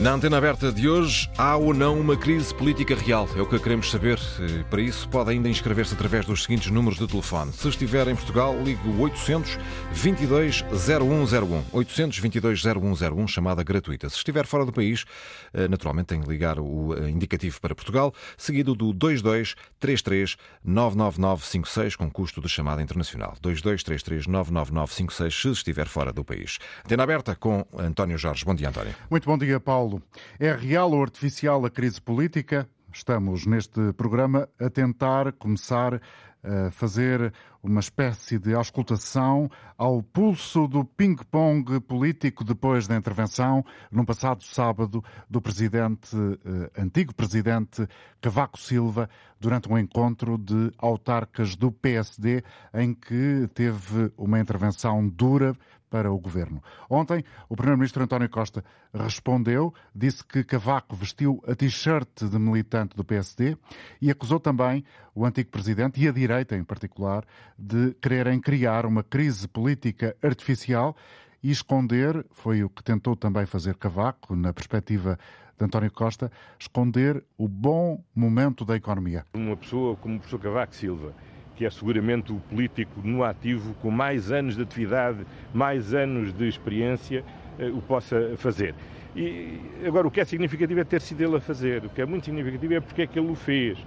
Na antena aberta de hoje, há ou não uma crise política real? É o que queremos saber. Eh, para isso, pode ainda inscrever-se através dos seguintes números de telefone. Se estiver em Portugal, ligue 800 22 0101. 822 0101, chamada gratuita. Se estiver fora do país, eh, naturalmente tem que ligar o eh, indicativo para Portugal, seguido do 22 33 99956, com custo de chamada internacional. 22 33 99956, se estiver fora do país. Antena aberta com António Jorge. Bom dia, António. Muito bom dia, Paulo. Paulo. É real ou artificial a crise política? Estamos neste programa a tentar começar a fazer uma espécie de auscultação ao pulso do ping-pong político depois da intervenção, no passado sábado, do presidente, eh, antigo presidente Cavaco Silva, durante um encontro de autarcas do PSD, em que teve uma intervenção dura para o governo. Ontem, o primeiro-ministro António Costa respondeu, disse que Cavaco vestiu a t-shirt de militante do PSD e acusou também o antigo presidente e a direita em particular de quererem criar uma crise política artificial e esconder, foi o que tentou também fazer Cavaco, na perspectiva de António Costa, esconder o bom momento da economia. Uma pessoa como o professor Cavaco Silva, que é seguramente o político no ativo com mais anos de atividade, mais anos de experiência, eh, o possa fazer. E agora o que é significativo é ter sido ele a fazer. O que é muito significativo é porque é que ele o fez.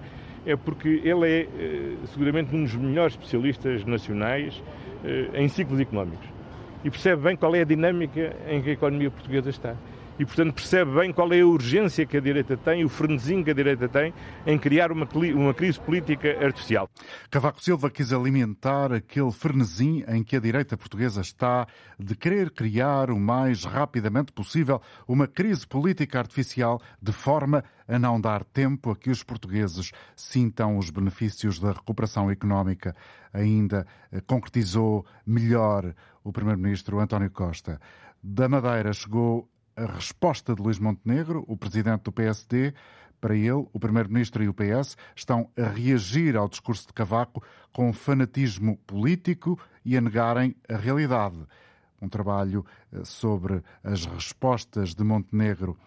É porque ele é eh, seguramente um dos melhores especialistas nacionais eh, em ciclos económicos e percebe bem qual é a dinâmica em que a economia portuguesa está e, portanto, percebe bem qual é a urgência que a direita tem, o frenesim que a direita tem em criar uma, uma crise política artificial. Cavaco Silva quis alimentar aquele frenesim em que a direita portuguesa está de querer criar o mais rapidamente possível uma crise política artificial de forma a não dar tempo a que os portugueses sintam os benefícios da recuperação económica. Ainda eh, concretizou melhor o primeiro-ministro António Costa. Da Madeira chegou a resposta de Luís Montenegro, o presidente do PSD. Para ele, o primeiro-ministro e o PS estão a reagir ao discurso de Cavaco com fanatismo político e a negarem a realidade. Um trabalho eh, sobre as respostas de Montenegro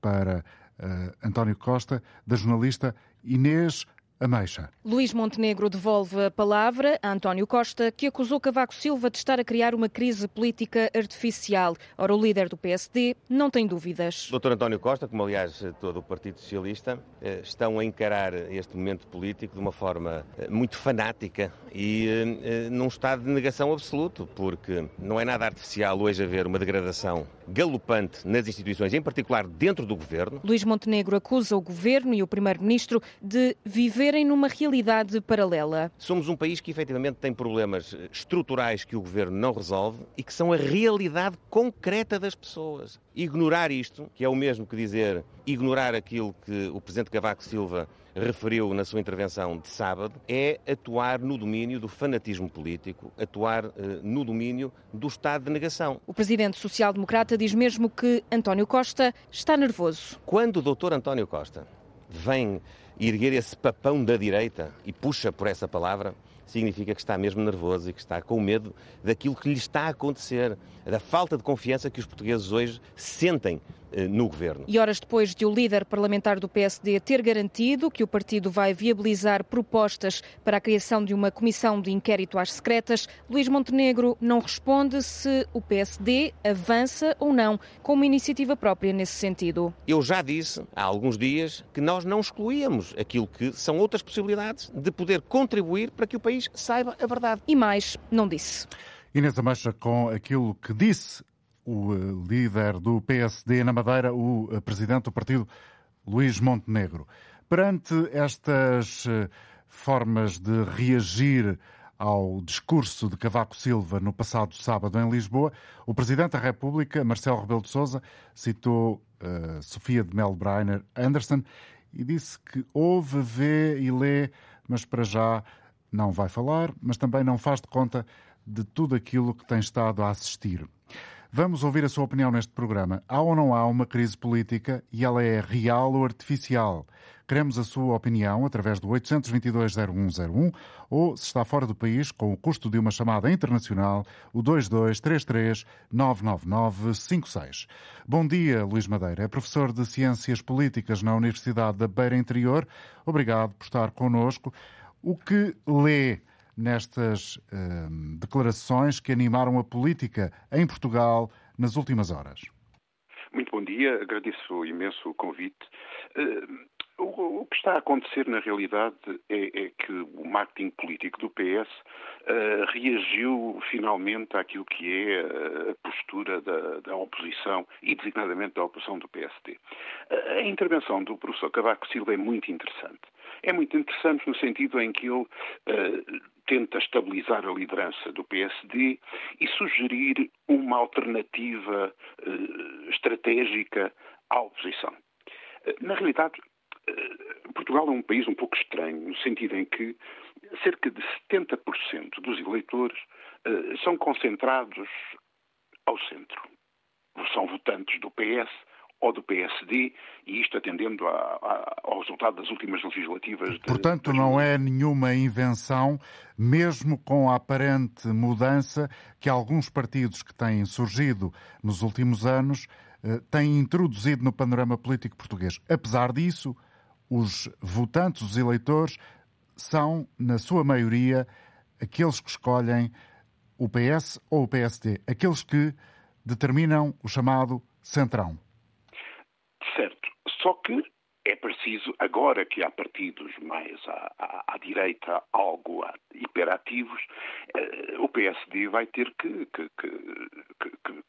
para uh, António Costa, da jornalista Inês Ameixa. Luís Montenegro devolve a palavra a António Costa, que acusou Cavaco Silva de estar a criar uma crise política artificial. Ora, o líder do PSD não tem dúvidas. Doutor António Costa, como aliás todo o Partido Socialista, eh, estão a encarar este momento político de uma forma eh, muito fanática e eh, num estado de negação absoluto, porque não é nada artificial hoje haver uma degradação galopante nas instituições, em particular dentro do governo. Luís Montenegro acusa o governo e o primeiro-ministro de viver viverem numa realidade paralela. Somos um país que efetivamente tem problemas estruturais que o governo não resolve e que são a realidade concreta das pessoas. Ignorar isto, que é o mesmo que dizer ignorar aquilo que o presidente Cavaco Silva referiu na sua intervenção de sábado, é atuar no domínio do fanatismo político, atuar uh, no domínio do estado de negação. O presidente social-democrata diz mesmo que António Costa está nervoso. Quando o doutor António Costa vem erguer esse papão da direita e puxa por essa palavra, significa que está mesmo nervoso e que está com medo daquilo que lhe está a acontecer, da falta de confiança que os portugueses hoje sentem no governo. E horas depois de o líder parlamentar do PSD ter garantido que o partido vai viabilizar propostas para a criação de uma comissão de inquérito às secretas, Luís Montenegro não responde se o PSD avança ou não com uma iniciativa própria nesse sentido. Eu já disse há alguns dias que nós não excluíamos aquilo que são outras possibilidades de poder contribuir para que o país saiba a verdade. E mais, não disse. Inês Ameixa, com aquilo que disse o eh, líder do PSD na Madeira, o eh, presidente do partido, Luís Montenegro. Perante estas eh, formas de reagir ao discurso de Cavaco Silva no passado sábado em Lisboa, o Presidente da República, Marcelo Rebelo de Sousa, citou uh, Sofia de Melbreiner Anderson e disse que ouve, vê e lê, mas para já não vai falar, mas também não faz de conta de tudo aquilo que tem estado a assistir. Vamos ouvir a sua opinião neste programa. Há ou não há uma crise política e ela é real ou artificial? Queremos a sua opinião através do 822-0101 ou, se está fora do país, com o custo de uma chamada internacional, o 2233-99956. Bom dia, Luís Madeira. É professor de Ciências Políticas na Universidade da Beira Interior. Obrigado por estar connosco. O que lê nestas eh, declarações que animaram a política em Portugal nas últimas horas? Muito bom dia, agradeço imenso o convite. Uh, o, o, que está a acontecer na realidade é, é que o marketing político do PS uh, eh, reagiu finalmente àquilo que é a postura da, da, oposição e designadamente da oposição do PSD. A intervenção do professor Cavaco Silva é muito interessante. É muito interessante no sentido em que ele uh, tenta estabilizar a liderança do PSD e sugerir uma alternativa uh, estratégica à oposição. Uh, na realidade, Portugal é um país um pouco estranho, no sentido em que cerca de 70% dos eleitores são concentrados ao centro. São votantes do PS ou do PSD, e isto atendendo a, a, ao resultado das últimas legislativas. De, Portanto, não é nenhuma invenção, mesmo com a aparente mudança que alguns partidos que têm surgido nos últimos anos eh, têm introduzido no panorama político português. Apesar disso, os votantes, os eleitores, são, na sua maioria, aqueles que escolhem o PS ou o PSD, aqueles que determinam o chamado centrão. Só que é preciso, agora que há partidos mais à, à, à direita, algo hiperativos, eh, o PSD vai ter que, que, que, que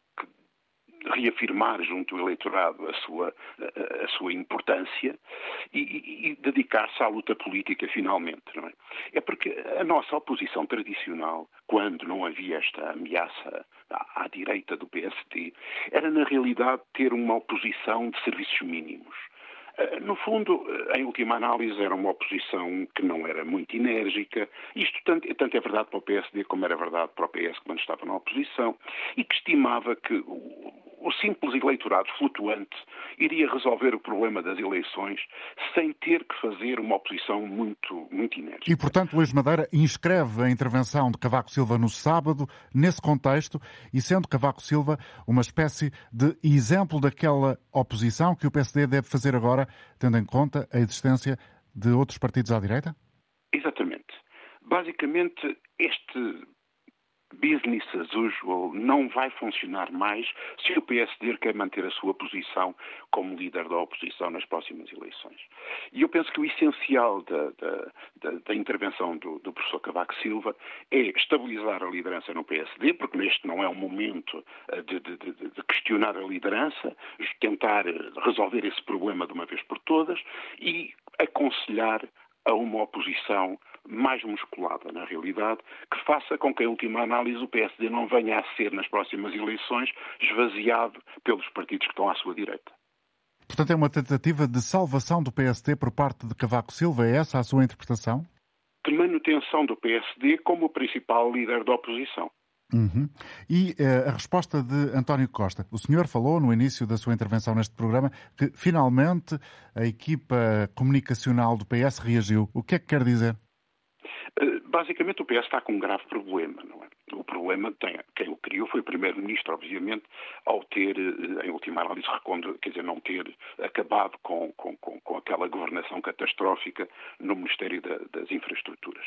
reafirmar junto ao eleitorado a sua, a, a sua importância e, e, e dedicar-se à luta política finalmente. Não é? é porque a nossa oposição tradicional, quando não havia esta ameaça à, direita do PSD, era na realidade ter uma oposição de serviços mínimos. Eh, no fundo, eh, em última análise, era uma oposição que não era muito enérgica. Isto tanto, tanto, é verdade para o PSD como era verdade para o PS quando estava na oposição, e que estimava que o, simples eleitorado flutuante iria resolver o problema das eleições sem ter que fazer uma oposição muito, muito enérgica. E, portanto, Luís Madeira inscreve a intervenção de Cavaco Silva no sábado nesse contexto e sendo Cavaco Silva uma espécie de exemplo daquela oposição que o PSD deve fazer agora, tendo em conta a existência de outros partidos à direita? Exatamente. Basicamente, este business as usual não vai funcionar mais se o PSD quer manter a sua posição como líder da oposição nas próximas eleições. E eu penso que o essencial da, da, da, intervenção do, do, professor Cavaco Silva é estabilizar a liderança no PSD, porque neste não é o momento eh, de, de, de questionar a liderança, tentar resolver esse problema de uma vez por todas e aconselhar a uma oposição mais musculada, na realidade, que faça com que, em última análise, o PSD não venha a ser, nas próximas eleições, esvaziado pelos partidos que estão à sua direita. Portanto, é uma tentativa de salvação do PSD por parte de Cavaco Silva? É essa a sua interpretação? De manutenção do PSD como o principal líder da oposição. Uhum. E uh, a resposta de António Costa. O senhor falou no início da sua intervenção neste programa que finalmente a equipa comunicacional do PS reagiu. O que é que quer dizer? Eh, basicamente, o PS está com um grave problema, não é? O problema tem, quem o criou foi o Primeiro-Ministro, obviamente, ao ter, eh, em última análise, quer dizer, não ter acabado com, com, com, aquela governação catastrófica no Ministério da, das Infraestruturas.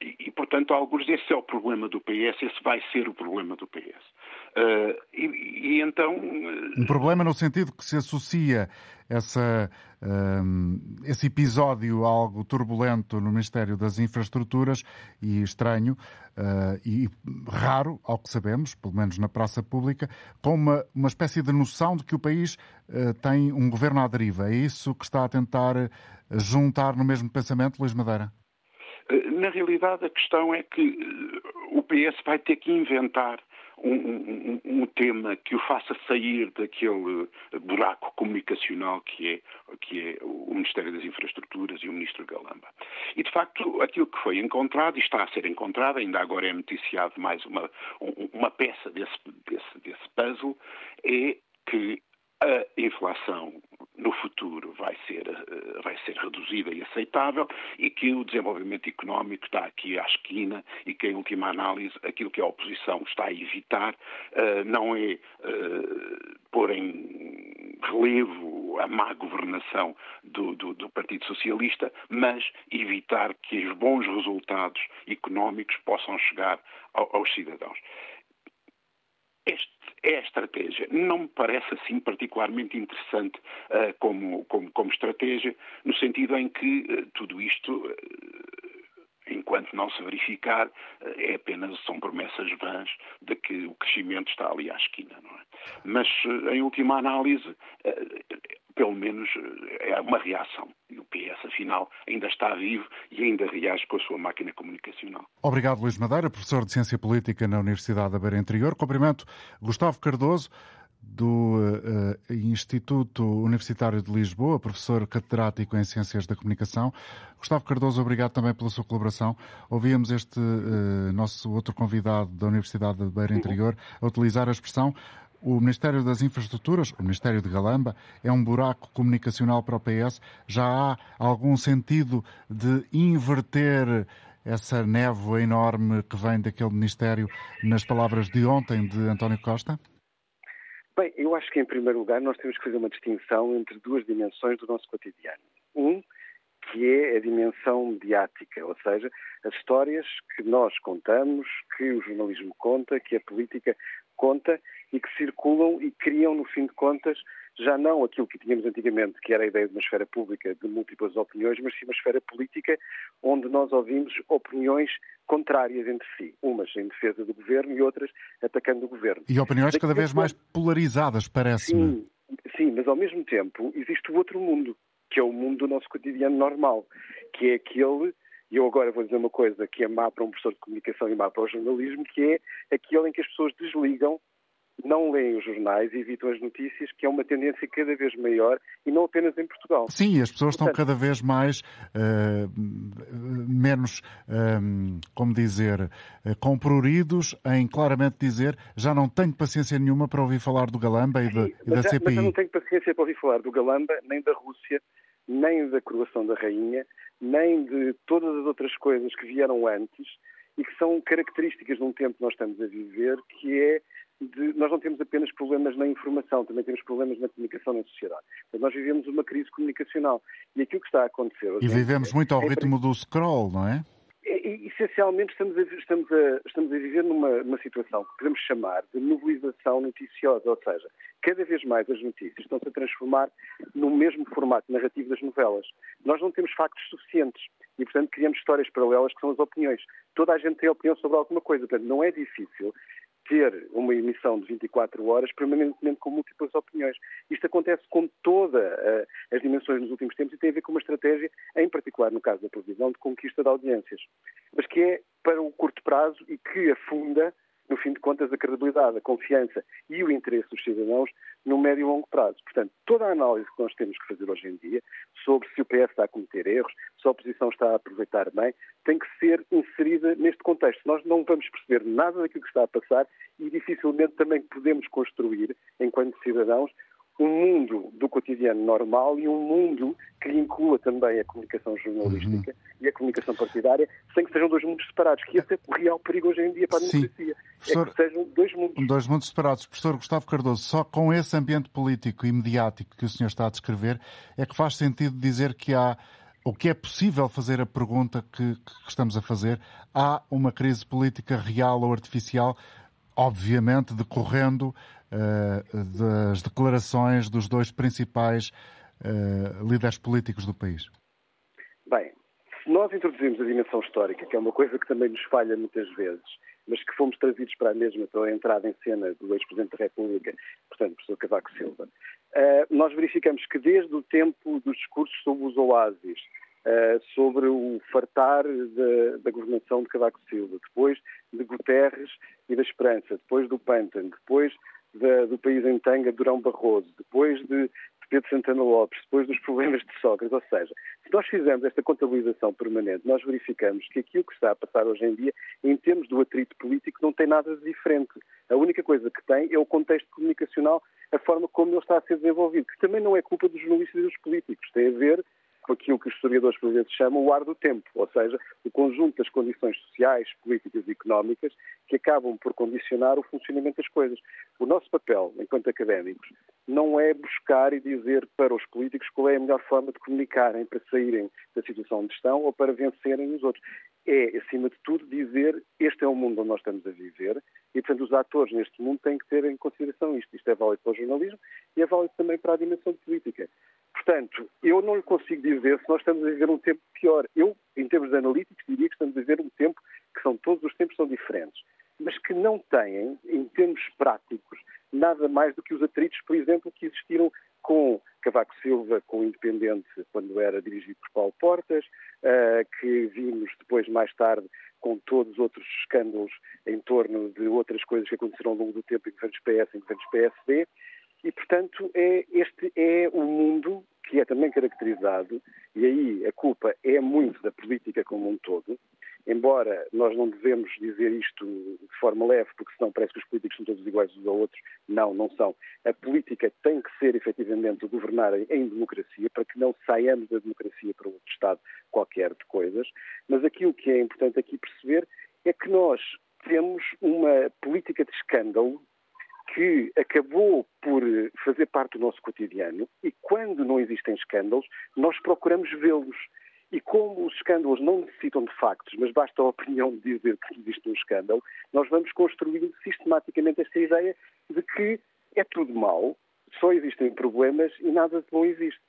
E, e, portanto, alguns esse é o problema do PS, esse vai ser o problema do PS. Eh, e, e, então. Um problema no sentido que se associa essa, um, esse episódio algo turbulento no Ministério das Infraestruturas e estranho uh, e raro, ao que sabemos, pelo menos na praça pública, com uma, uma espécie de noção de que o país tem um governo à deriva. É isso que está a tentar juntar no mesmo pensamento, Luís Madeira? Na realidade, a questão é que o PS vai ter que inventar um, um, um, tema que o faça sair daquele buraco comunicacional que é, que é o Ministério das Infraestruturas e o Ministro Galamba. E, de facto, aquilo que foi encontrado e está a ser encontrado, ainda agora é noticiado mais uma, uma peça desse, desse, desse puzzle, é que a inflação no futuro vai ser, uh, vai ser reduzida e aceitável e que o desenvolvimento económico está aqui à esquina e que, em última análise, aquilo que a oposição está a evitar uh, não é pôr em relevo a má governação do, do, do, Partido Socialista, mas evitar que os bons resultados económicos possam chegar ao, aos cidadãos. Este é a estratégia. Não me parece assim particularmente interessante uh, como, como, como, estratégia, no sentido em que uh, tudo isto, uh, enquanto não se verificar, é apenas são promessas vãs de que o crescimento está ali à esquina. Não é? Mas, em última análise, pelo menos é uma reação. E o PS, afinal, ainda está vivo e ainda reage com a sua máquina comunicacional. Obrigado, Luís Madeira, professor de Ciência Política na Universidade da Beira Interior. Cumprimento Gustavo Cardoso, do uh, Instituto Universitário de Lisboa, professor catedrático em Ciências da Comunicação. Gustavo Cardoso, obrigado também pela sua colaboração. Ouvíamos este uh, nosso outro convidado da Universidade da Beira Interior a utilizar a expressão o Ministério das Infraestruturas, o Ministério de Galamba, é um buraco comunicacional para o PS. Já há algum sentido de inverter essa névoa enorme que vem daquele Ministério nas palavras de ontem de António Costa? Bem, eu acho que em primeiro lugar nós temos que fazer uma distinção entre duas dimensões do nosso cotidiano. Um, que é a dimensão mediática, ou seja, as histórias que nós contamos, que o jornalismo conta, que a política conta e que circulam e criam, no fim de contas, já não aquilo que tínhamos antigamente, que era a ideia de uma esfera pública de múltiplas opiniões, mas sim uma esfera política onde nós ouvimos opiniões contrárias entre si, umas em defesa do governo e outras atacando o governo. E opiniões cada vez mais polarizadas, parece-me. Sim, sim, mas ao mesmo tempo existe o outro mundo, que é o mundo do nosso cotidiano normal, que é aquele e eu agora vou dizer uma coisa que é má para um professor de comunicação e má para o jornalismo, que é aquele em que as pessoas desligam, não leem os jornais e evitam as notícias, que é uma tendência cada vez maior e não apenas em Portugal. Sim, as pessoas Portanto, estão cada vez mais uh, menos, um, eh, como dizer, uh, comproridos em claramente dizer já não tenho paciência nenhuma para ouvir falar do Galamba e, de, e da CPI. Mas eu não tenho paciência para ouvir falar do Galamba, nem da Rússia, nem da coroação da rainha, nem de todas as outras coisas que vieram antes e que são características de um tempo que nós estamos a viver, que é de, nós não temos apenas problemas na informação, também temos problemas na comunicação na sociedade. Então, nós vivemos uma crise comunicacional. E aquilo que está a acontecer... E vivemos muito ao é ritmo do scroll, não é? essencialmente estamos a, estamos a, estamos a viver numa, numa situação que podemos chamar de mobilização noticiosa, ou seja, cada vez mais as notícias estão-se a transformar no mesmo formato narrativo das novelas. Nós não temos factos suficientes e, portanto, criamos histórias paralelas que são as opiniões. Toda a gente tem opinião sobre alguma coisa, portanto, não é difícil ter uma emissão de 24 horas permanentemente com múltiplas opiniões. Isto acontece com todas uh, as dimensões nos últimos tempos e tem a ver com uma estratégia, em particular no caso da televisão, de conquista de audiências, mas que é para o curto prazo e que afunda no fim de contas, a credibilidade, a confiança e o interesse dos cidadãos no médio e longo prazo. Portanto, toda a análise que nós temos que fazer hoje em dia sobre se o PS está a cometer erros, se a oposição está a aproveitar bem, tem que ser inserida neste contexto. Nós não vamos perceber nada daquilo que está a passar e dificilmente também podemos construir, enquanto cidadãos, um mundo do cotidiano normal e um mundo que inclua também a comunicação jornalística uhum. e a comunicação partidária, sem que sejam dois mundos separados, que esse é o real perigo hoje em dia para a Sim. democracia. Professor, é que sejam dois mundos. Dois mundos separados. Professor Gustavo Cardoso, só com esse ambiente político e mediático que o senhor está a descrever, é que faz sentido dizer que há o que é possível fazer a pergunta que, que, estamos a fazer. Há uma crise política real ou artificial, obviamente decorrendo uh, das declarações dos dois principais uh, líderes políticos do país? Bem, se nós introduzimos a dimensão histórica, que é uma coisa que também nos falha muitas vezes, mas que fomos trazidos para a mesma pela entrada em cena do ex-presidente da República, portanto, professor Cavaco Silva, uh, nós verificamos que desde o tempo dos discursos sobre os oásis, sobre o fartar da, da, governação de Cavaco Silva, depois de Guterres e da Esperança, depois do Pântano, depois da, do país em tanga Durão Barroso, depois de, de Pedro Santana Lopes, depois dos problemas de Sócrates. Ou seja, se nós fizermos esta contabilização permanente, nós verificamos que aquilo que está a passar hoje em dia, em termos do atrito político, não tem nada de diferente. A única coisa que tem é o contexto comunicacional, a forma como ele está a ser desenvolvido, que também não é culpa dos jornalistas e dos políticos, tem a ver com aquilo que os historiadores por vezes chamam o ar do tempo, ou seja, o conjunto das condições sociais, políticas e económicas que acabam por condicionar o funcionamento das coisas. O nosso papel, enquanto académicos, não é buscar e dizer para os políticos qual é a melhor forma de comunicarem para saírem da situação onde estão ou para vencerem os outros. É, acima de tudo, dizer este é o mundo onde nós estamos a viver e, portanto, os atores neste mundo têm que ter em consideração isto. Isto é válido para o jornalismo e é válido também para a dimensão política. Portanto, eu não lhe consigo dizer se nós estamos a viver um tempo pior. Eu, em termos analíticos, diria que estamos a viver um tempo que são todos os tempos são diferentes, mas que não têm, em termos práticos, nada mais do que os atritos, por exemplo, que existiram com Cavaco Silva, com o Independente, quando era dirigido por Paulo Portas, uh, que vimos depois, mais tarde, com todos os outros escândalos em torno de outras coisas que aconteceram ao longo do tempo em governos PS, em governos PSD, e, portanto, é, este é o mundo que é também caracterizado, e aí a culpa é muito da política como um todo, embora nós não devemos dizer isto de forma leve, porque senão parece que os políticos são todos iguais uns aos outros. Não, não são. A política tem que ser efetivamente governar em democracia, para que não saiamos da democracia para outro Estado qualquer de coisas. Mas aquilo que é importante aqui perceber é que nós temos uma política de escândalo que acabou por fazer parte do nosso cotidiano e quando não existem escândalos, nós procuramos vê-los. E como os escândalos não necessitam de factos, mas basta a opinião de dizer que existe um escândalo, nós vamos construindo sistematicamente esta ideia de que é tudo mau, só existem problemas e nada de bom existe.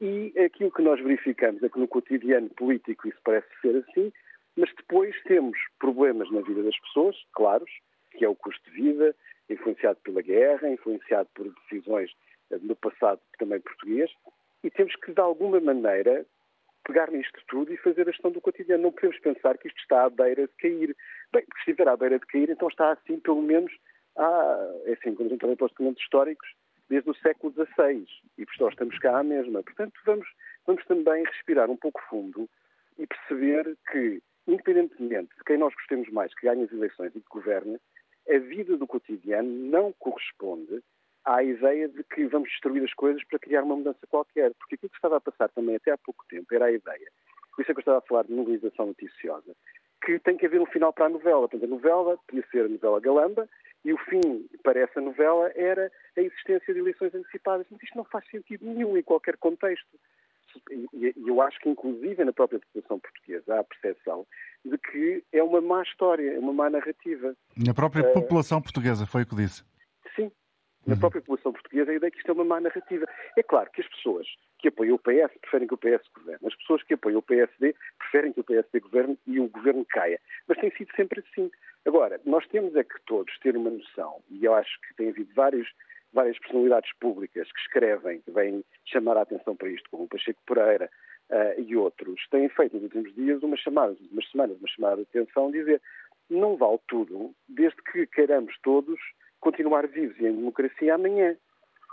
E aquilo que nós verificamos é que no cotidiano político isso parece ser assim, mas depois temos problemas na vida das pessoas, claros, que é o custo de vida, influenciado pela guerra, influenciado por decisões eh, no passado também português, e temos que, de alguma maneira, pegar nisto tudo e fazer a gestão do cotidiano. Não podemos pensar que isto está à beira de cair. Bem, se estiver à beira de cair, então está assim, pelo menos, há, é assim, quando a gente olha para os documentos históricos, desde o século XVI, e por nós estamos cá à mesma. Portanto, vamos, vamos também respirar um pouco fundo e perceber que, independentemente de quem nós gostemos mais que ganhe as eleições e que governe, a vida do cotidiano não corresponde à ideia de que vamos destruir as coisas para criar uma mudança qualquer. Porque aquilo que estava a passar também até há pouco tempo era a ideia, por isso é que eu estava a falar de mobilização noticiosa, que tem que haver um final para a novela. Portanto, a novela podia ser a novela Galamba e o fim para essa novela era a existência de eleições antecipadas. Mas isto não faz sentido nenhum em qualquer contexto. E eu acho que, inclusive, na própria população portuguesa, há a percepção de que é uma má história, é uma má narrativa. Na própria uh, população portuguesa, foi o que disse? Na uhum. própria população portuguesa, a ideia é que isto é uma má narrativa. É claro que as pessoas que apoiam o PS preferem que o PS governe. As pessoas que apoiam o PSD preferem que o PSD governe e o governo caia. Mas tem sido sempre assim. Agora, nós temos é que todos ter uma noção, e eu acho que tem havido vários várias personalidades públicas que escrevem, que vêm chamar a atenção para isto, como o Pacheco Pereira uh, e outros, têm feito nos últimos dias uma chamada, nas últimas semanas, uma chamada de atenção, dizer não vale tudo, desde que queiramos todos continuar vivos e em democracia amanhã.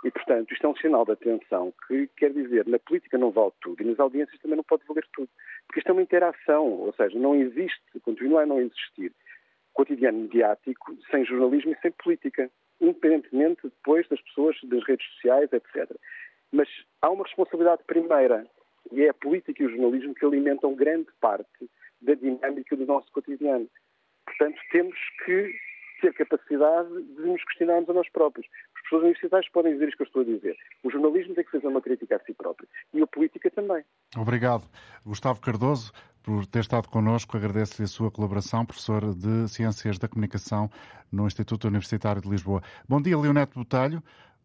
E, portanto, isto é um sinal de atenção que quer dizer, na política não vale tudo e nas audiências também não pode valer tudo. Porque isto é uma interação, ou seja, não existe, continua a não existir cotidiano mediático sem jornalismo e sem política independentemente depois das pessoas, das redes sociais, etc. Mas há uma responsabilidade primeira, e é a política e o jornalismo que alimentam grande parte da dinâmica do nosso cotidiano. Portanto, temos que ter capacidade de nos questionarmos a nós próprios. As pessoas universitárias podem dizer isto que eu estou a dizer. O jornalismo tem que fazer uma crítica a si próprio. E a política também. Obrigado. Gustavo Cardoso, por ter estado connosco. Agradeço-lhe a sua colaboração, professor de Ciências da Comunicação no Instituto Universitário de Lisboa. Bom dia, Leonete Botelho.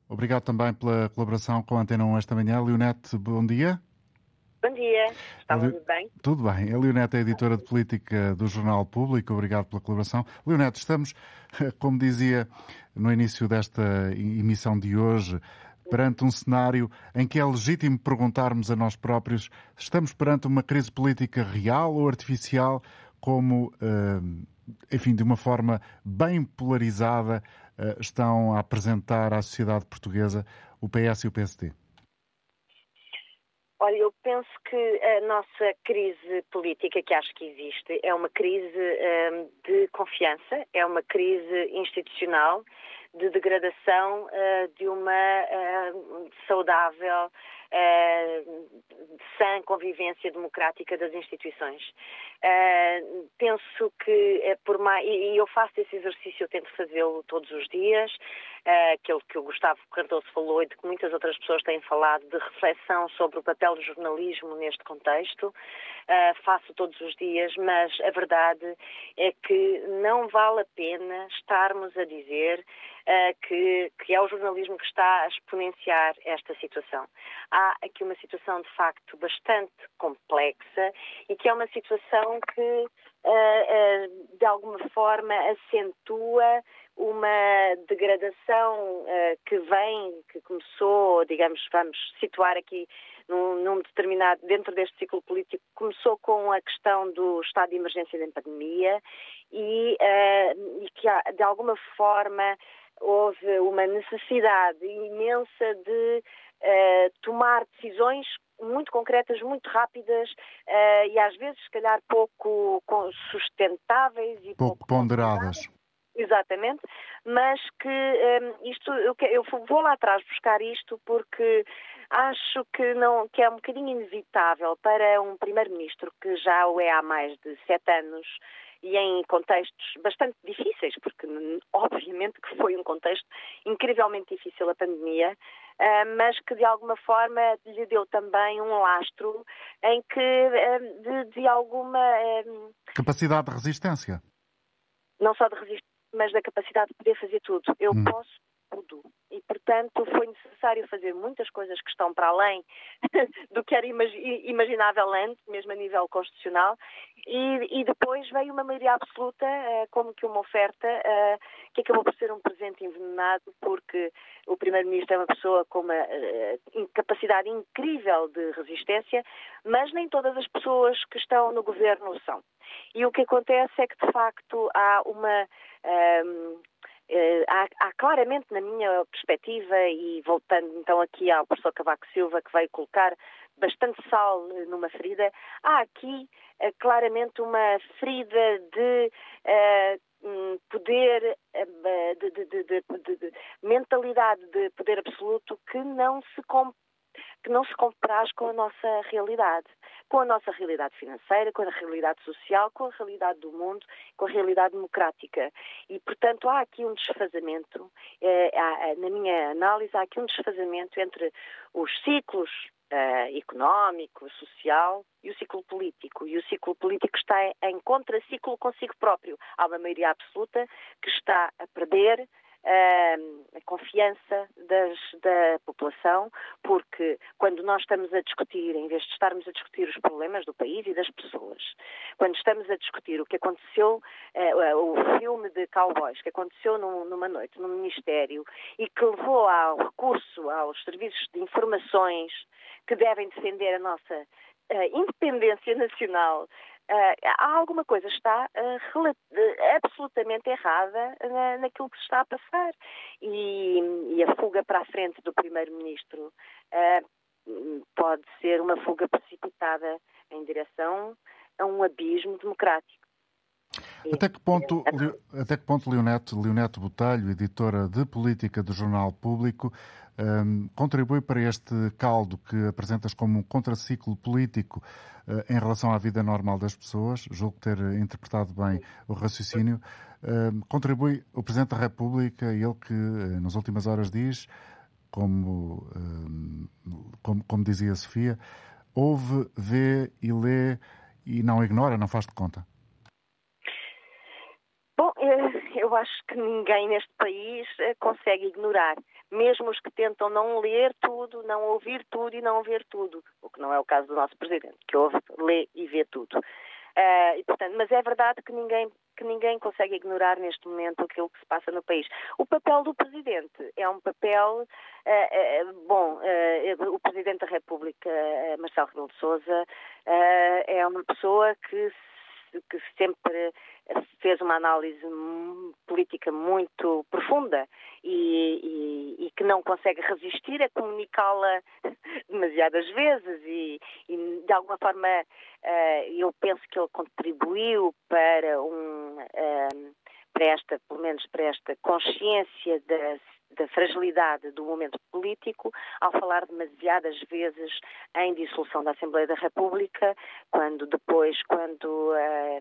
Obrigado também pela colaboração com a Antena 1 esta manhã. Leonete, bom dia. Bom dia, está tudo bem? Tudo bem. A Leonete é editora de política do Jornal Público. Obrigado pela colaboração. Leonete, estamos, como dizia no início desta emissão de hoje, perante um cenário em que é legítimo perguntarmos a nós próprios se estamos perante uma crise política real ou artificial, como, eh, enfim, de uma forma bem polarizada, eh, estão a apresentar à sociedade portuguesa o PS e o PSD? Olha, eu penso que a nossa crise política, que acho que existe, é uma crise um, de confiança, é uma crise institucional de degradação uh, de uma uh, saudável uh, sã convivência democrática das instituições. Uh, penso que é por mais, e eu faço esse exercício, eu tento fazê-lo todos os dias, uh, aquele que o Gustavo Cardoso falou e de que muitas outras pessoas têm falado, de reflexão sobre o papel do jornalismo neste contexto. Uh, faço todos os dias, mas a verdade é que não vale a pena estarmos a dizer que, que é o jornalismo que está a exponenciar esta situação. Há aqui uma situação de facto bastante complexa e que é uma situação que uh, uh, de alguma forma acentua uma degradação uh, que vem, que começou, digamos, vamos situar aqui num, determinado, dentro deste ciclo político, começou com a questão do estado de emergência da pandemia e, e que de alguma forma houve uma necessidade imensa de uh, tomar decisões muito concretas, muito rápidas uh, e às vezes, se calhar, pouco sustentáveis e pouco, pouco ponderadas. Exatamente, mas que um, isto, eu, eu, vou lá atrás buscar isto porque acho que, não, que é um bocadinho inevitável para um primeiro-ministro que já o é há mais de sete anos e em contextos bastante difíceis, porque obviamente que foi um contexto incrivelmente difícil a pandemia, ah, mas que de alguma forma lhe deu também um lastro em que ah, de, de alguma ah, capacidade de resistência. Não só de resistência, mas da capacidade de poder fazer tudo. Eu hum. posso tudo. E, portanto, foi necessário fazer muitas coisas que estão para além do que era imaginável antes, mesmo a nível constitucional. E, e depois veio uma maioria absoluta, uh, como que uma oferta, uh, que acabou por ser um presente envenenado, porque o Primeiro-Ministro é uma pessoa com uma uh, capacidade incrível de resistência, mas nem todas as pessoas que estão no governo são. E o que acontece é que, de facto, há uma. Um, Uh, há, há, claramente, na minha perspectiva, e voltando então aqui ao professor Cavaco Silva, que veio colocar bastante sal numa ferida, há aqui uh, claramente uma ferida de uh, poder, de, de, de, de, mentalidade de poder absoluto que não se que não se compraz com a nossa realidade com a nossa realidade financeira, com a realidade social, com a realidade do mundo, com a realidade democrática. E, portanto, há aqui um desfazamento, eh, há, na minha análise, há aqui um desfazamento entre os ciclos Uh, económico, social e o ciclo político. E o ciclo político está em contraciclo consigo próprio. Há uma maioria absoluta que está a perder a confiança das, da população, porque quando nós estamos a discutir, em vez de estarmos a discutir os problemas do país e das pessoas, quando estamos a discutir o que aconteceu, uh, o filme de cowboys que aconteceu num, numa noite no Ministério e que levou ao recurso aos serviços de informações que devem defender a nossa uh, independência nacional há alguma coisa está uh, absolutamente errada na, naquilo que se está a passar. E, e, a fuga para a frente do Primeiro-Ministro pode ser uma fuga precipitada em direção a um abismo democrático. Até que ponto, até que ponto Leonete, Leonete Botelho, editora de política do Jornal Público, um, contribui para este caldo que apresentas como um contraciclo político uh, em relação à vida normal das pessoas? Julgo ter interpretado bem o raciocínio. Um, contribui o Presidente da República, ele que uh, nas últimas horas diz, como, como, como dizia a Sofia, ouve, vê e lê e não ignora, não faz de conta. Bom, eh, eu acho que ninguém neste país eh, consegue ignorar, mesmo os que tentam não ler tudo, não ouvir tudo e não ver tudo, o que não é o caso do nosso presidente, que ouve, lê e vê tudo. Uh, e, portanto, mas é verdade que ninguém, que ninguém consegue ignorar neste momento aquilo que se passa no país. O papel do Presidente é um papel. Uh, uh, bom, o Presidente da República, Marcelo Rebelo de Souza, é uma pessoa que que sempre fez uma análise política muito profunda e, e, e que não consegue resistir a comunicá-la demasiadas vezes e, e, de alguma forma uh, eu penso que ele contribuiu para um uh, para esta, pelo menos para esta consciência da da fragilidade do momento político ao falar demasiadas vezes em dissolução da Assembleia da República, quando depois, quando, uh,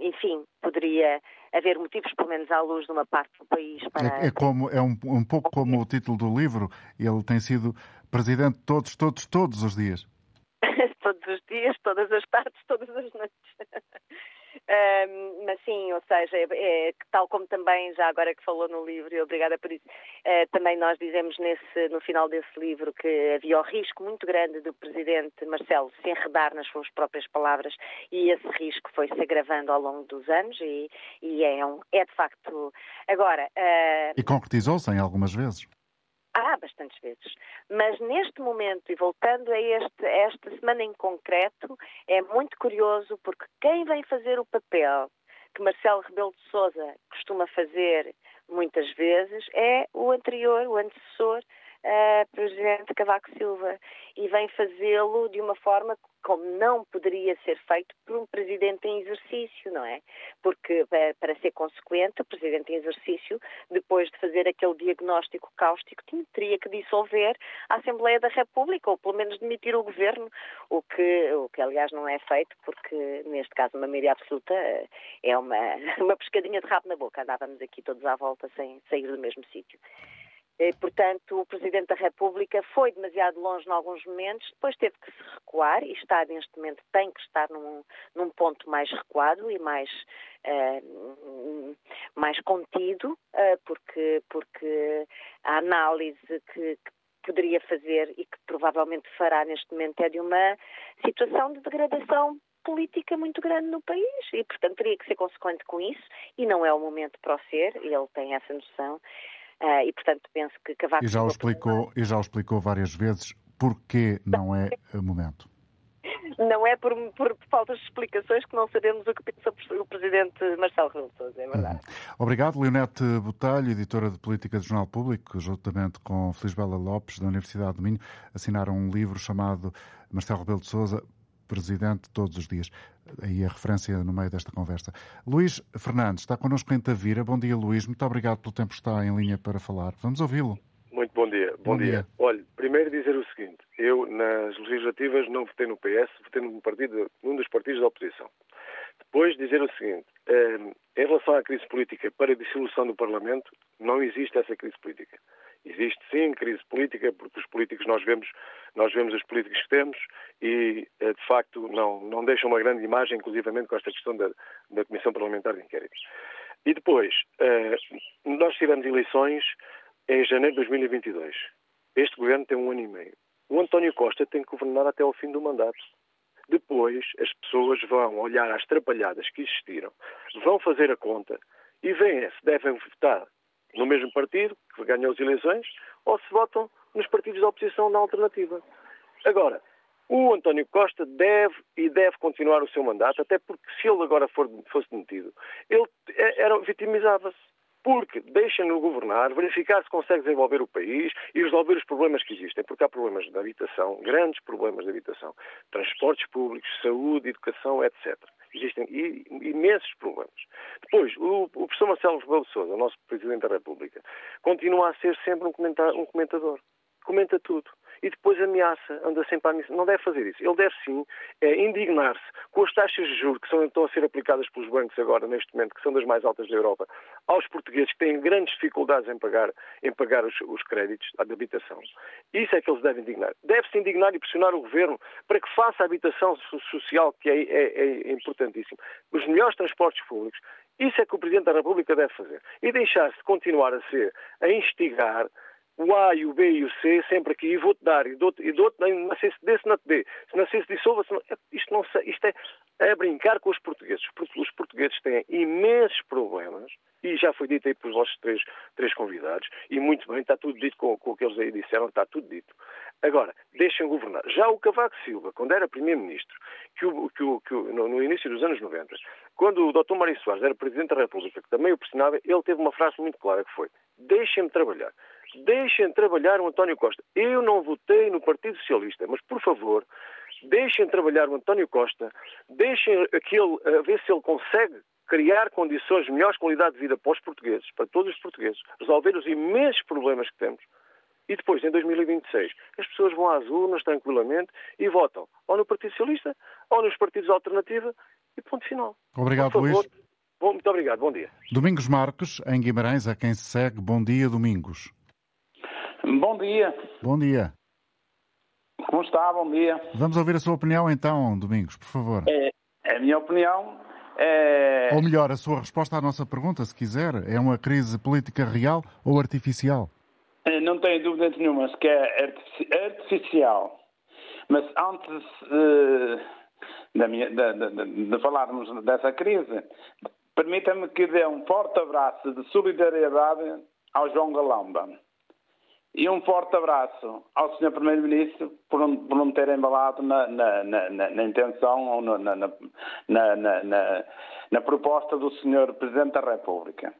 enfim, poderia haver motivos, pelo menos à luz de uma parte do país para... É, é como, é um, um pouco como o título do livro, ele tem sido presidente todos, todos, todos os dias. todos os dias, todas as partes, todas as noites. Mas sim, ou seja, é, é, tal como também, já agora que falou no livro, e obrigada por isso, uh, também nós dizemos nesse, no final desse livro que havia o risco muito grande do Presidente Marcelo se enredar nas suas próprias palavras e esse risco foi se agravando ao longo dos anos e, e é, um, é de facto. Agora. Uh... E concretizou-se em algumas vezes. Há bastantes vezes. Mas neste momento, e voltando a, este, a esta semana em concreto, é muito curioso porque quem vem fazer o papel que Marcelo Rebelo de Sousa costuma fazer muitas vezes é o anterior, o antecessor, uh, Presidente Cavaco Silva. E vem fazê-lo de uma forma como não poderia ser feito por um presidente em exercício, não é? Porque, para ser consequente, o presidente em exercício, depois de fazer aquele diagnóstico cáustico, teria que dissolver a Assembleia da República, ou pelo menos demitir o governo, o que, o que aliás não é feito, porque neste caso uma maioria absoluta é uma, uma pescadinha de rabo na boca. Andávamos aqui todos à volta sem sair do mesmo sítio. E, portanto, o Presidente da República foi demasiado longe em alguns momentos, depois teve que se recuar e está neste momento, tem que estar num, num ponto mais recuado e mais, uh, mais contido, uh, porque, porque a análise que, que poderia fazer e que provavelmente fará neste momento é de uma situação de degradação política muito grande no país e, portanto, teria que ser consequente com isso e não é o momento para o ser, ele tem essa noção. Uh, e, portanto, penso que Cavaco... E já o explicou, e já o explicou várias vezes porquê não é o momento. Não é por, por faltas de explicações que não sabemos o que pensa o Presidente Marcelo Rebelo de Sousa, é verdade. Uhum. Obrigado, Leonete Botelho, editora de Política do Jornal Público, juntamente com Felisbela Lopes, da Universidade de Minho, assinaram um livro chamado Marcelo Rebelo de Sousa, Presidente todos os dias. Aí a referência no meio desta conversa. Luís Fernandes está connosco em Tavira. Bom dia, Luís. Muito obrigado pelo tempo que está em linha para falar. Vamos ouvi-lo. Muito bom dia. Bom, bom dia. dia. Olha, primeiro dizer o seguinte. Eu, nas legislativas, não votei no PS, votei num, partido, num dos partidos da oposição. Depois, dizer o seguinte. Eh, em relação à crise política para a dissolução do Parlamento, não existe essa crise política. Existe sim crise política, porque os políticos nós vemos, nós vemos os políticos que temos e eh, de facto não, não deixam uma grande imagem, inclusivamente com esta questão da, da Comissão Parlamentar de Inquérito. E depois, eh, nós tivemos eleições em janeiro de 2022. Este governo tem um ano e meio. O António Costa tem que governar até ao fim do mandato. Depois, as pessoas vão olhar às trapalhadas que existiram, vão fazer a conta e veem se devem votar no mesmo partido que ganhou as eleições ou se votam nos partidos da oposição na alternativa. Agora, o António Costa deve e deve continuar o seu mandato, até porque se ele agora for, fosse demitido, ele é, era, vitimizava-se. Porque deixa-no governar, verificar se consegue desenvolver o país e resolver os problemas que existem. Porque há problemas de habitação, grandes problemas de habitação, transportes públicos, saúde, educação, etc. Existem imensos problemas. Depois, o, o professor Marcelo Rebelo Sousa, o nosso Presidente da República, continua a ser sempre um comentador. Comenta tudo e depois ameaça, anda sempre a ameaçar. Não deve fazer isso. Ele deve sim é, indignar-se com as taxas de juros que são, estão a ser aplicadas pelos bancos agora, neste momento, que são das mais altas da Europa, aos portugueses que têm grandes dificuldades em pagar, em pagar os, os créditos de habitação. Isso é que eles devem indignar. Deve-se indignar e pressionar o governo para que faça a habitação social, que é, é, é importantíssimo. Os melhores transportes públicos. Isso é que o Presidente da República deve fazer. E deixar-se continuar a ser, a instigar o A e o B e o C sempre aqui e vou-te dar e dou-te, e dou-te não sei se dê, se não te dê, se não sei se dissolva, se não, é, isto, não, isto é, é brincar com os portugueses. Os portugueses têm imensos problemas e já foi dito aí pelos vossos três, três convidados, e muito bem, está tudo dito com, com o que eles aí disseram, está tudo dito. Agora, deixem governar. Já o Cavaco Silva, quando era Primeiro-Ministro, que, o, que, o, que o, no, no, início dos anos 90, quando o Dr. Mário Soares era Presidente da República, que também o pressionava, ele teve uma frase muito clara que foi deixem-me trabalhar. Deixem trabalhar o António Costa. Eu não votei no Partido Socialista, mas, por favor, deixem trabalhar o António Costa, deixem aquele, a ver se ele consegue criar condições de melhores qualidade de vida para os portugueses, para todos os portugueses, resolver os imensos problemas que temos. E depois, em 2026, as pessoas vão às urnas tranquilamente e votam ou no Partido Socialista ou nos partidos alternativa e ponto final. Obrigado, favor, Luís. Bom, muito obrigado. Bom dia. Domingos Marcos, em Guimarães, a quem se segue. Bom dia, Domingos. Bom dia. Bom dia. Como está? Bom dia. Vamos ouvir a sua opinião então, Domingos, por favor. É, a minha opinião é... Ou melhor, a sua resposta à nossa pergunta, se quiser, é uma crise política real ou artificial? É, não tenho dúvida nenhuma que é artificial. Mas antes de, de, de, de falarmos dessa crise, permita-me que dê um forte abraço de solidariedade ao João Galamba. E um forte abraço ao Sr. Primeiro-Ministro por, por, não ter embalado na, na, na, na intenção ou na, na, proposta do Sr. Presidente da República.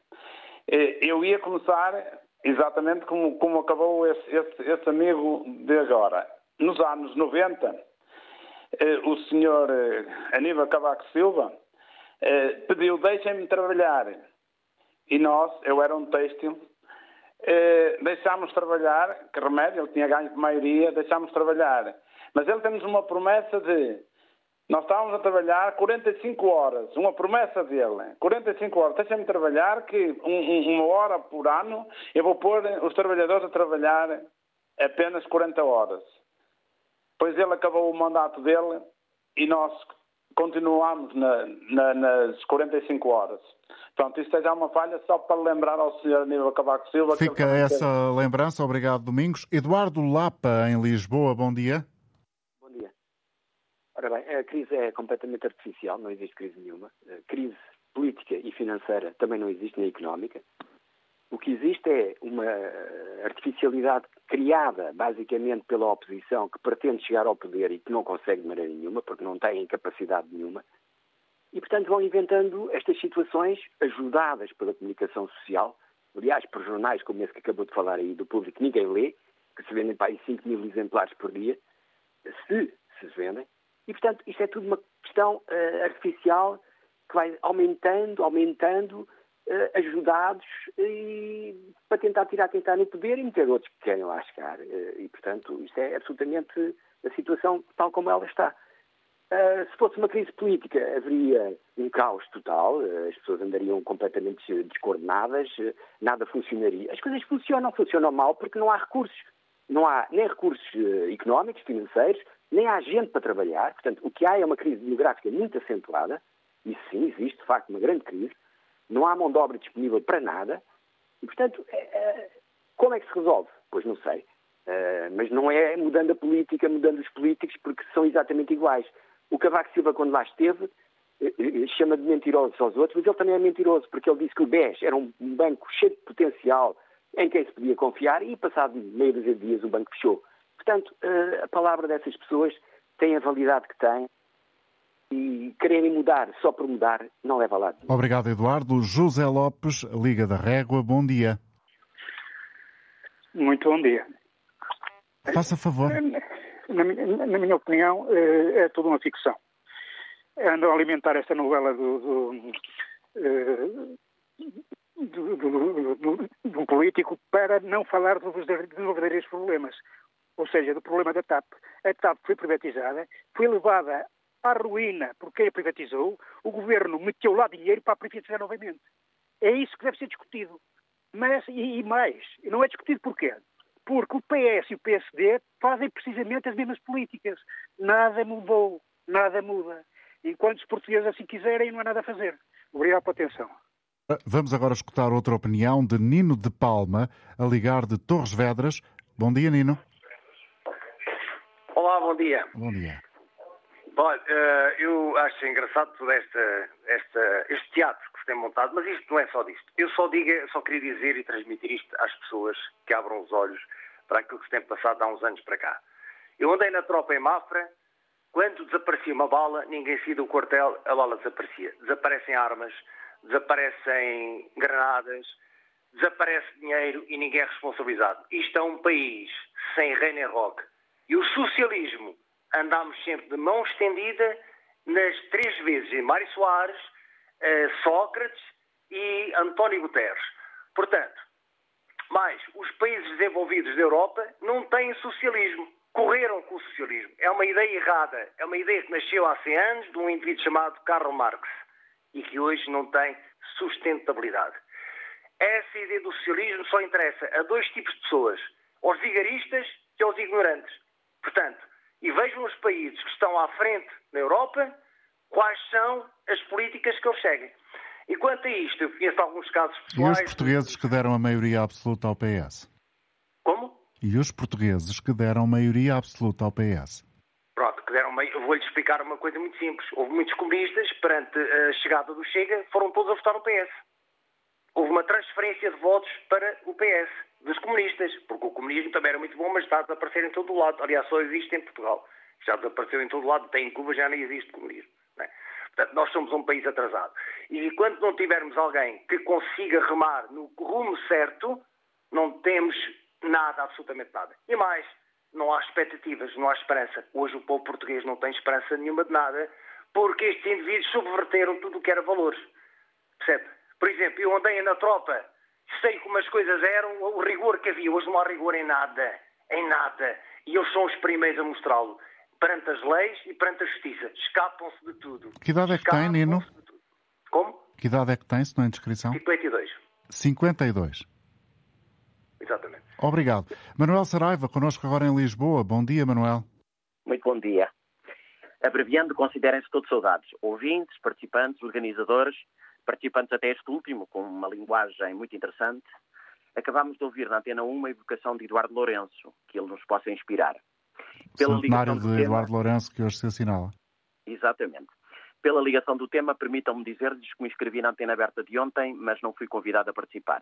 Eu ia começar exatamente como, como acabou esse, esse, esse, amigo de agora. Nos anos 90, eh, o Sr. Eh, Aníbal Cavaco Silva eh, pediu deixem-me trabalhar. E nós, eu era um têxtil, eh, deixámos trabalhar, que remédio, ele tinha ganho de maioria, deixámos trabalhar. Mas ele tem-nos uma promessa de. Nós estávamos a trabalhar 45 horas, uma promessa dele, 45 horas, deixa-me trabalhar que um, uma hora por ano eu vou pôr os trabalhadores a trabalhar apenas 40 horas. Pois ele acabou o mandato dele e nós continuamos na, na, nas 45 horas. Pronto, isto é já uma falha, só para lembrar ao Sr. Aníbal Cavaco Silva. Fica essa tem... lembrança, obrigado Domingos. Eduardo Lapa, em Lisboa, bom dia. Bom dia. Ora bem, a crise é completamente artificial, não existe crise nenhuma. A crise política e financeira também não existe, nem económica. O que existe é uma artificialidade criada basicamente pela oposição que pretende chegar ao poder e que não consegue de maneira nenhuma, porque não tem capacidade nenhuma. E, portanto, vão inventando estas situações ajudadas pela comunicação social, aliás, por jornais como esse que acabou de falar aí do público, ninguém lê, que se vendem para aí 5 mil exemplares por dia, se se vendem. E, portanto, isto é tudo uma questão uh, artificial que vai aumentando, aumentando, uh, ajudados e, para tentar tirar quem está no poder e meter outros que querem lá chegar. Uh, e, portanto, isto é absolutamente a situação tal como ela está. Uh, se fosse uma crise política, haveria um caos total, uh, as pessoas andariam completamente descoordenadas, uh, nada funcionaria. As coisas funcionam, funcionam mal porque não há recursos. Não há nem recursos económicos, financeiros, nem há gente para trabalhar. Portanto, o que há é uma crise demográfica muito acentuada. Isso sim, existe de facto uma grande crise. Não há mão de obra disponível para nada. E, portanto, é, é, como é que se resolve? Pois não sei. mas não é mudando a política, mudando os políticos, porque são exatamente iguais. O Cavaco Silva, quando lá esteve, eh, eh, chama de mentirosos aos outros, mas ele também é mentiroso, porque ele disse que o BES era um banco cheio de potencial em quem se podia confiar e, passado meio dúzia de dias, o banco fechou. Portanto, eh, a palavra dessas pessoas tem a validade que tem e quererem mudar só por mudar não leva a lado. Obrigado, Eduardo. José Lopes, Liga da Régua, bom dia. Muito bom dia. Faça favor na, na minha opinião, eh, é toda uma ficção. Andam a alimentar esta novela do, do, eh, do, do, do político para não falar dos verdadeiros problemas. Ou seja, do problema da TAP. A TAP foi privatizada, foi levada à ruína por quem a privatizou, o governo meteu lá dinheiro para a privatizar novamente. É isso que deve ser discutido. Mas, e, e mais, não é discutido porquê? Porque o PS e o PSD fazem precisamente as mesmas políticas. Nada mudou, nada muda. Enquanto os portugueses assim quiserem, não há nada a fazer. Obrigado pela atenção. Vamos agora escutar outra opinião de Nino de Palma, a ligar de Torres Vedras. Bom dia, Nino. Olá, bom dia. Bom dia. Olha, eh, eu acho engraçado todo esta, esta, este teatro se tem montado, mas isto não é só disto. Eu só, diga, só queria dizer e transmitir isto às pessoas que abram os olhos para aquilo que se tem passado há uns anos para cá. Eu andei na tropa em Mafra, Quando desaparecia uma bala, ninguém saía do quartel, a bala desaparecia. Desaparecem armas, desaparecem granadas, desaparece dinheiro e ninguém é responsabilizado. Isto é um país sem reino em rock. E o socialismo, andámos sempre de mão estendida nas três vezes em Mário Soares, Sócrates e António Guterres. Portanto, mais, os países desenvolvidos da Europa não têm socialismo correram com o socialismo. É uma ideia errada. É uma ideia que nasceu há 100 anos de um indivíduo chamado Karl Marx e que hoje não tem sustentabilidade. Essa ideia do socialismo só interessa a dois tipos de pessoas, aos vigaristas e aos ignorantes. Portanto, e vejam os países que estão à frente na Europa, quais são as políticas que eles seguem. E quanto a isto, eu conheço alguns casos pessoais... E os portugueses que deram a maioria absoluta ao PS? Como? e os portugueses que deram maioria absoluta ao PS. Pronto, que deram vou-lhe explicar uma coisa muito simples. Houve muitos comunistas, perante a chegada do Chega, foram todos a votar no PS. Houve uma transferência de votos para o PS, dos comunistas, porque o comunismo também era muito bom, mas está a desaparecer em todo o lado. Aliás, só existe em Portugal. Já desapareceu em todo o lado, tem em Cuba, já não existe comunismo. Portanto, nós somos um país atrasado. E enquanto não tivermos alguém que consiga remar no rumo certo, não temos Nada, absolutamente nada. E mais, não há expectativas, não há esperança. Hoje o povo português não tem esperança nenhuma de nada, porque estes indivíduos subverteram tudo o que era valores. Percebe? Por exemplo, eu andei na tropa, sei como as coisas eram, o rigor que havia. Hoje não há rigor em nada. Em nada. E eles são os primeiros a mostrá-lo. Perante as leis e perante a justiça. Escapam-se de tudo. Que idade é que tem, Nino? Como? Que idade é que tem, se não é inscrição? 52. 52. Exatamente. Obrigado. Manuel Saraiva, connosco agora em Lisboa. Bom dia, Manuel. Muito bom dia. Abreviando, considerem-se todos soldados. Ouvintes, participantes, organizadores, participantes até este último, com uma linguagem muito interessante. Acabámos de ouvir na Antena 1 uma evocação de Eduardo Lourenço, que ele nos possa inspirar. Pela Centenário de tema... Eduardo Lourenço, que hoje se assinala. Exatamente. Pela ligação do tema, permitam-me dizer-lhes que me inscrevi na antena aberta de ontem, mas não fui convidado a participar.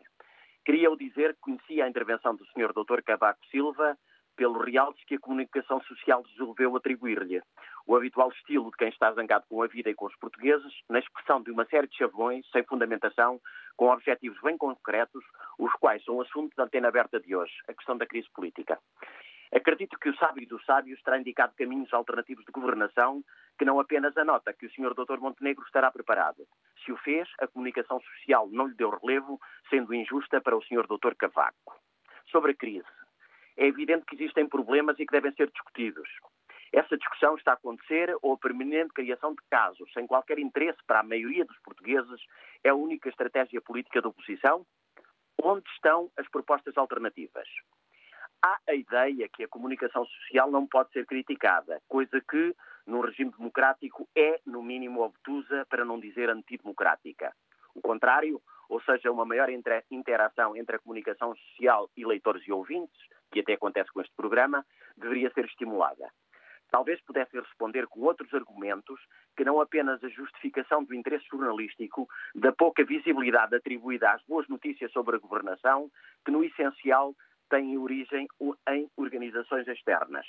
Queria eu dizer que conhecia a intervenção do Sr. Dr. Cavaco Silva pelo realce que a comunicação social resolveu atribuir-lhe. O habitual estilo de quem está zangado com a vida e com os portugueses, na expressão de uma série de chavões, sem fundamentação, com objetivos bem concretos, os quais são o assunto da antena aberta de hoje, a questão da crise política. Acredito que o sábio dos sábios terá indicado caminhos alternativos de governação que não apenas anota que o Sr. Dr. Montenegro estará preparado. Se o fez, a comunicação social não lhe deu relevo, sendo injusta para o Sr. Dr. Cavaco. Sobre a crise. É evidente que existem problemas e que devem ser discutidos. Essa discussão está a acontecer ou a permanente criação de casos, sem qualquer interesse para a maioria dos portugueses, é a única estratégia política da oposição? Onde estão as propostas alternativas? Há a ideia que a comunicação social não pode ser criticada, coisa que, num regime democrático, é, no mínimo, obtusa, para não dizer antidemocrática. O contrário, ou seja, uma maior interação entre a comunicação social e leitores e ouvintes, que até acontece com este programa, deveria ser estimulada. Talvez pudesse responder com outros argumentos que não apenas a justificação do interesse jornalístico, da pouca visibilidade atribuída às boas notícias sobre a governação, que no essencial têm origem em organizações externas.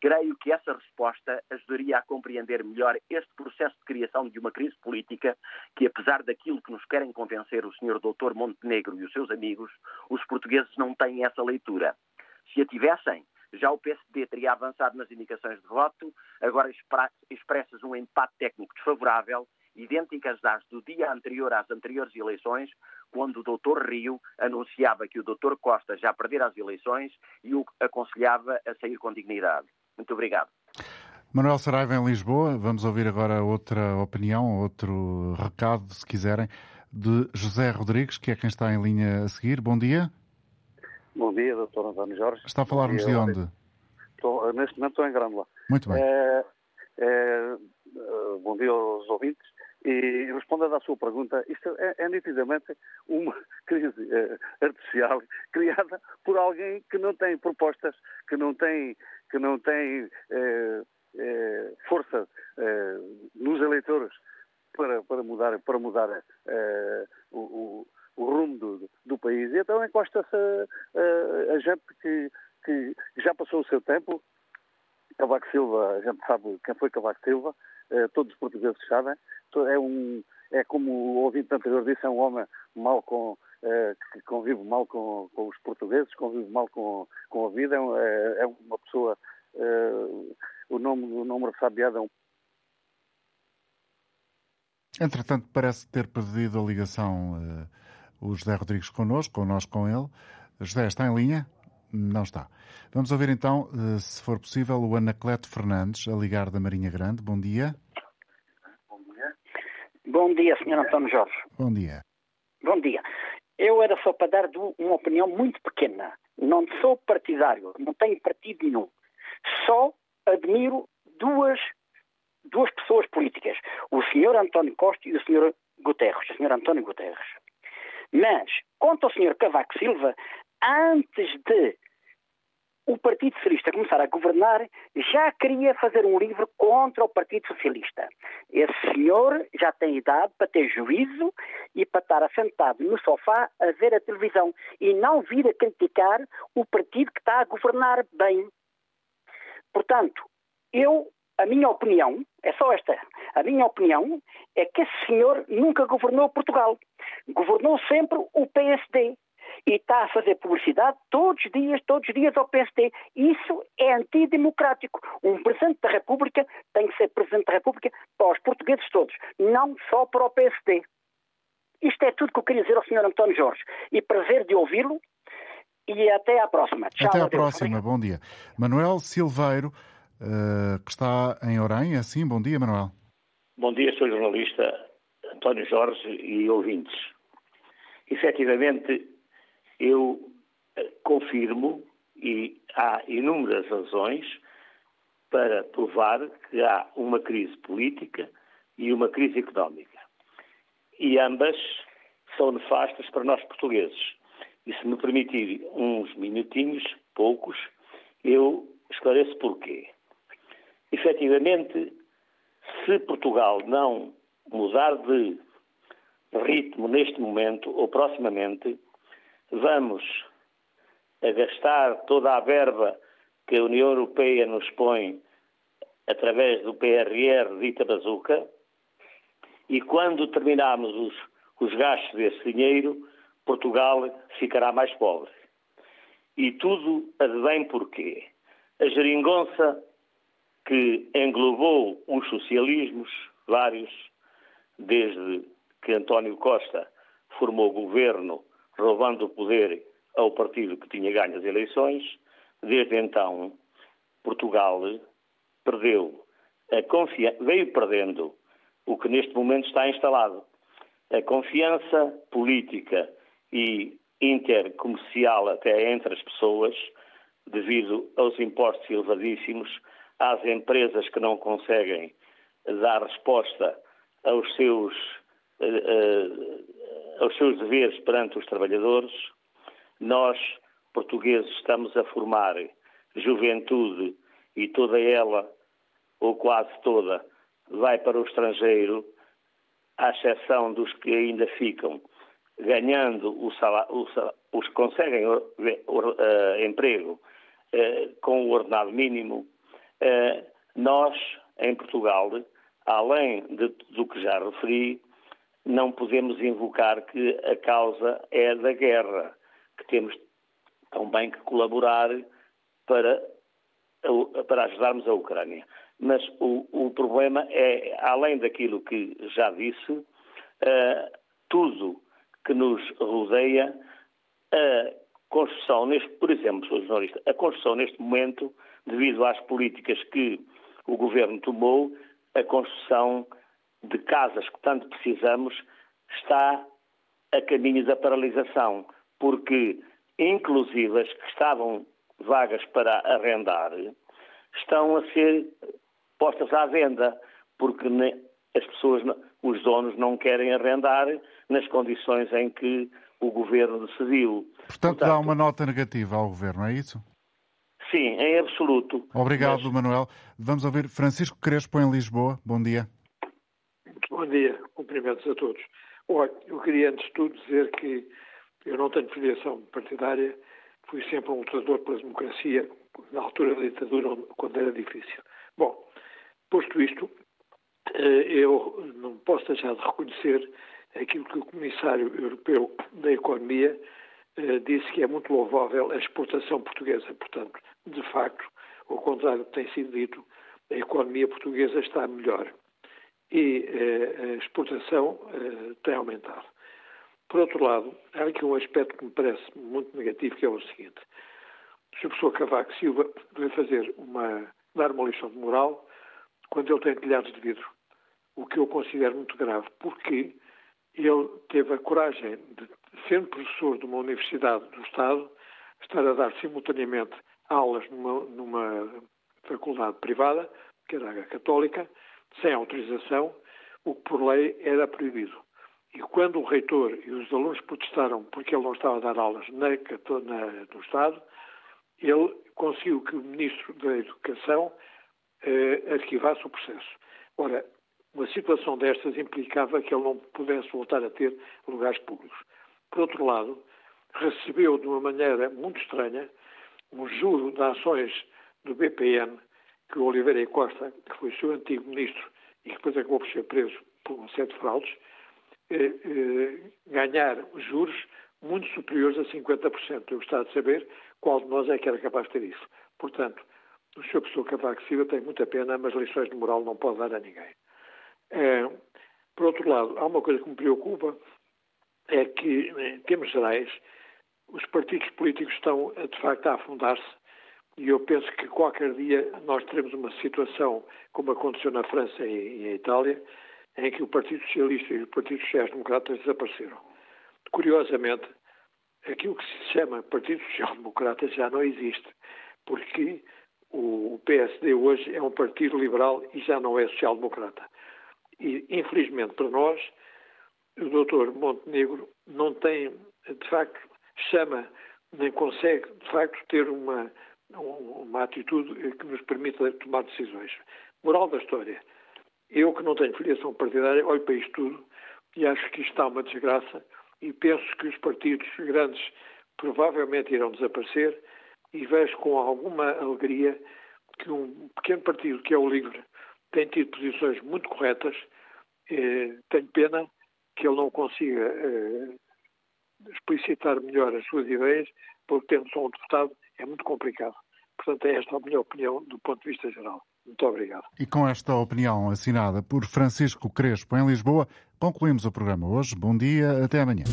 Creio que essa resposta ajudaria a compreender melhor este processo de criação de uma crise política que, apesar daquilo que nos querem convencer o Sr. Dr. Montenegro e os seus amigos, os portugueses não têm essa leitura. Se a tivessem, já o PSD teria avançado nas indicações de voto, agora expressas um empate técnico desfavorável idênticas às do dia anterior às anteriores eleições, quando o Dr. Rio anunciava que o Dr. Costa já perdera as eleições e o aconselhava a sair com dignidade. Muito obrigado. Manuel Saraiva em Lisboa, vamos ouvir agora outra opinião, outro recado, se quiserem, de José Rodrigues, que é quem está em linha a seguir. Bom dia. Bom dia, Dr. António Jorge. Está a falar-nos de onde? Estou, neste momento estou em Grândola. Muito bem. É, é, bom dia aos ouvintes. E respondendo à sua pergunta, isto é, é nitidamente uma crise eh, artificial criada por alguém que não tem propostas, que não tem, que não tem eh, força nos eleitores para, para mudar, para mudar o, o, o, rumo do, do, país. E então encosta-se a, a, gente que, que já passou o seu tempo Cavaco Silva, a gente sabe quem foi Cavaco Silva, todos os portugueses sabem. É, um, é como o ouvinte anterior disse, é um homem mal com, uh, que convive mal com, com, os portugueses, convive mal com, com a vida, é, é uma pessoa. Uh, o nome, o nome sabiado é um Entretanto, parece ter perdido a ligação uh, o José Rodrigues connosco, ou nós com ele. José, está em linha? Não está. Vamos ouvir então, se for possível, o Anacleto Fernandes, a ligar da Marinha Grande. Bom dia. Bom dia. Sr. António Jorge. Bom dia. Bom dia. Eu era só para dar uma opinião muito pequena. Não sou partidário, não tenho partido nenhum. Só admiro duas duas pessoas políticas, o senhor António Costa e o senhor Guterres, o senhor António Guterres. Mas, quanto ao senhor Cavaco Silva, antes de o Partido Socialista começar a governar, já queria fazer um livro contra o Partido Socialista. Esse senhor já tem idade para ter juízo e para estar assentado no sofá a ver a televisão e não vir a criticar o partido que está a governar bem. Portanto, eu a minha opinião, é só esta, a minha opinião é que esse senhor nunca governou Portugal. Governou sempre o PSD. E está a fazer publicidade todos os dias, todos os dias ao PSD. Isso é antidemocrático. Um Presidente da República tem que ser Presidente da República para os portugueses todos, não só para o PSD. Isto é tudo que eu queria dizer ao Sr. António Jorge. E prazer de ouvi-lo. E até à próxima. Tchau, até à próxima. Bom dia. Manuel Silveiro uh, que está em Orem. É assim? Bom dia, Manuel. Bom dia, sou jornalista António Jorge e ouvintes. Efetivamente, eu eh, confirmo, e há inúmeras razões para provar que há uma crise política e uma crise económica. E ambas são nefastas para nós portugueses. E se me permitir uns minutinhos, poucos, eu esclareço porquê efetivamente, se Portugal não mudar de ritmo neste momento ou proximamente, vamos a gastar toda a verba que a União Europeia nos põe através do PRR dita bazuca, e quando terminarmos os, os gastos desse dinheiro, Portugal ficará mais pobre. E tudo advém porquê? A geringonça que englobou os socialismos, vários, desde que António Costa formou governo, roubando o poder ao partido que tinha ganho as eleições. Desde então, Portugal perdeu a confiança, veio perdendo o que neste momento está instalado. A confiança política e intercomercial até entre as pessoas, devido aos impostos elevadíssimos, às empresas que não conseguem dar resposta aos seus, uh, aos seus deveres perante os trabalhadores, nós, portugueses, estamos a formar juventude e toda ela, ou quase toda, vai para o estrangeiro, à exceção dos que ainda ficam ganhando o salário, os que conseguem uh, emprego uh, com o ordenado mínimo, eh, nós, em Portugal, além de, do que já referi, não podemos invocar que a causa é da guerra, que temos também que colaborar para, para ajudarmos a Ucrânia. Mas o, o problema é, além daquilo que já disse, uh, tudo que nos rodeia, a construção, neste, por exemplo, sou jornalista, a construção neste momento devido às políticas que o governo tomou, a construção de casas que tanto precisamos está a caminho da paralisação, porque inclusive as que estavam vagas para arrendar estão a ser postas à venda, porque as pessoas, os donos não querem arrendar nas condições em que o governo decidiu. Portanto, Portanto dá uma nota negativa ao governo, é isso? Sim, em absoluto. Obrigado, Mas... Manuel. Vamos ouvir Francisco Crespo em Lisboa. Bom dia. Bom dia, cumprimentos a todos. Olha, eu queria antes de tudo dizer que eu não tenho filiação partidária, fui sempre um lutador pela democracia na altura da ditadura, quando era difícil. Bom, posto isto, eh, eu não posso deixar de reconhecer aquilo que o Comissário Europeu da Economia eh, disse que é muito louvável a exportação portuguesa. Portanto, de facto, ao contrário do que tem sido dito, a economia portuguesa está melhor e eh, a exportação tem aumentado. Por outro lado, há aqui um aspecto que me parece muito negativo, que é o seguinte. O Sr. Professor Cavaco Silva deve fazer uma, dar uma lição de moral quando ele tem telhados de vidro, o que eu considero muito grave, porque ele teve a coragem de, sendo professor de uma universidade do Estado, estar a dar simultaneamente aulas numa, numa faculdade privada, que era a católica, sem autorização, o que por lei era proibido. E quando o reitor e os alunos protestaram porque ele não estava a dar aulas na, na, no Estado, ele conseguiu que o Ministro da Educação eh, arquivasse o processo. Ora, uma situação destas implicava que ele não pudesse voltar a ter lugares públicos. Por outro lado, recebeu de uma maneira muito estranha um juro de ações do BPN que o Oliveira Costa, que foi seu antigo ministro e que depois acabou por ser preso por um de fraudes, eh, eh, ganhar juros muito superiores a 50%. Eu gostava de saber qual de nós é que era capaz de ter isso. Portanto, o Sr. Professor Cavaco Silva tem muita pena, mas lições de moral não pode dar a ninguém. É, por outro lado, há uma coisa que me preocupa, é que, em termos gerais, os partidos políticos estão, de facto, a afundar-se e eu penso que qualquer dia nós teremos uma situação como aconteceu na França e na Itália, em que o Partido Socialista e o Partido Social Democratas desapareceram. Curiosamente, aquilo que se chama Partido Social Democrata já não existe, porque o PSD hoje é um partido liberal e já não é social-democrata. E, infelizmente para nós, o doutor Montenegro não tem, de facto, chama, nem consegue, de facto, ter uma, uma atitude que nos permita tomar decisões. Moral da história. Eu, que não tenho filiação partidária, olho para isto tudo e acho que isto está uma desgraça e penso que os partidos grandes provavelmente irão desaparecer e vejo com alguma alegria que um pequeno partido, que é o LIVRE, tem tido posições muito corretas. Eh, tenho pena que ele não consiga eh, explicitar melhor as suas ideias, porque tendo só um deputado é muito complicado. Portanto, é esta a minha opinião do ponto de vista geral. Muito obrigado. E com esta opinião assinada por Francisco Crespo em Lisboa, concluímos o programa hoje. Bom dia, até amanhã.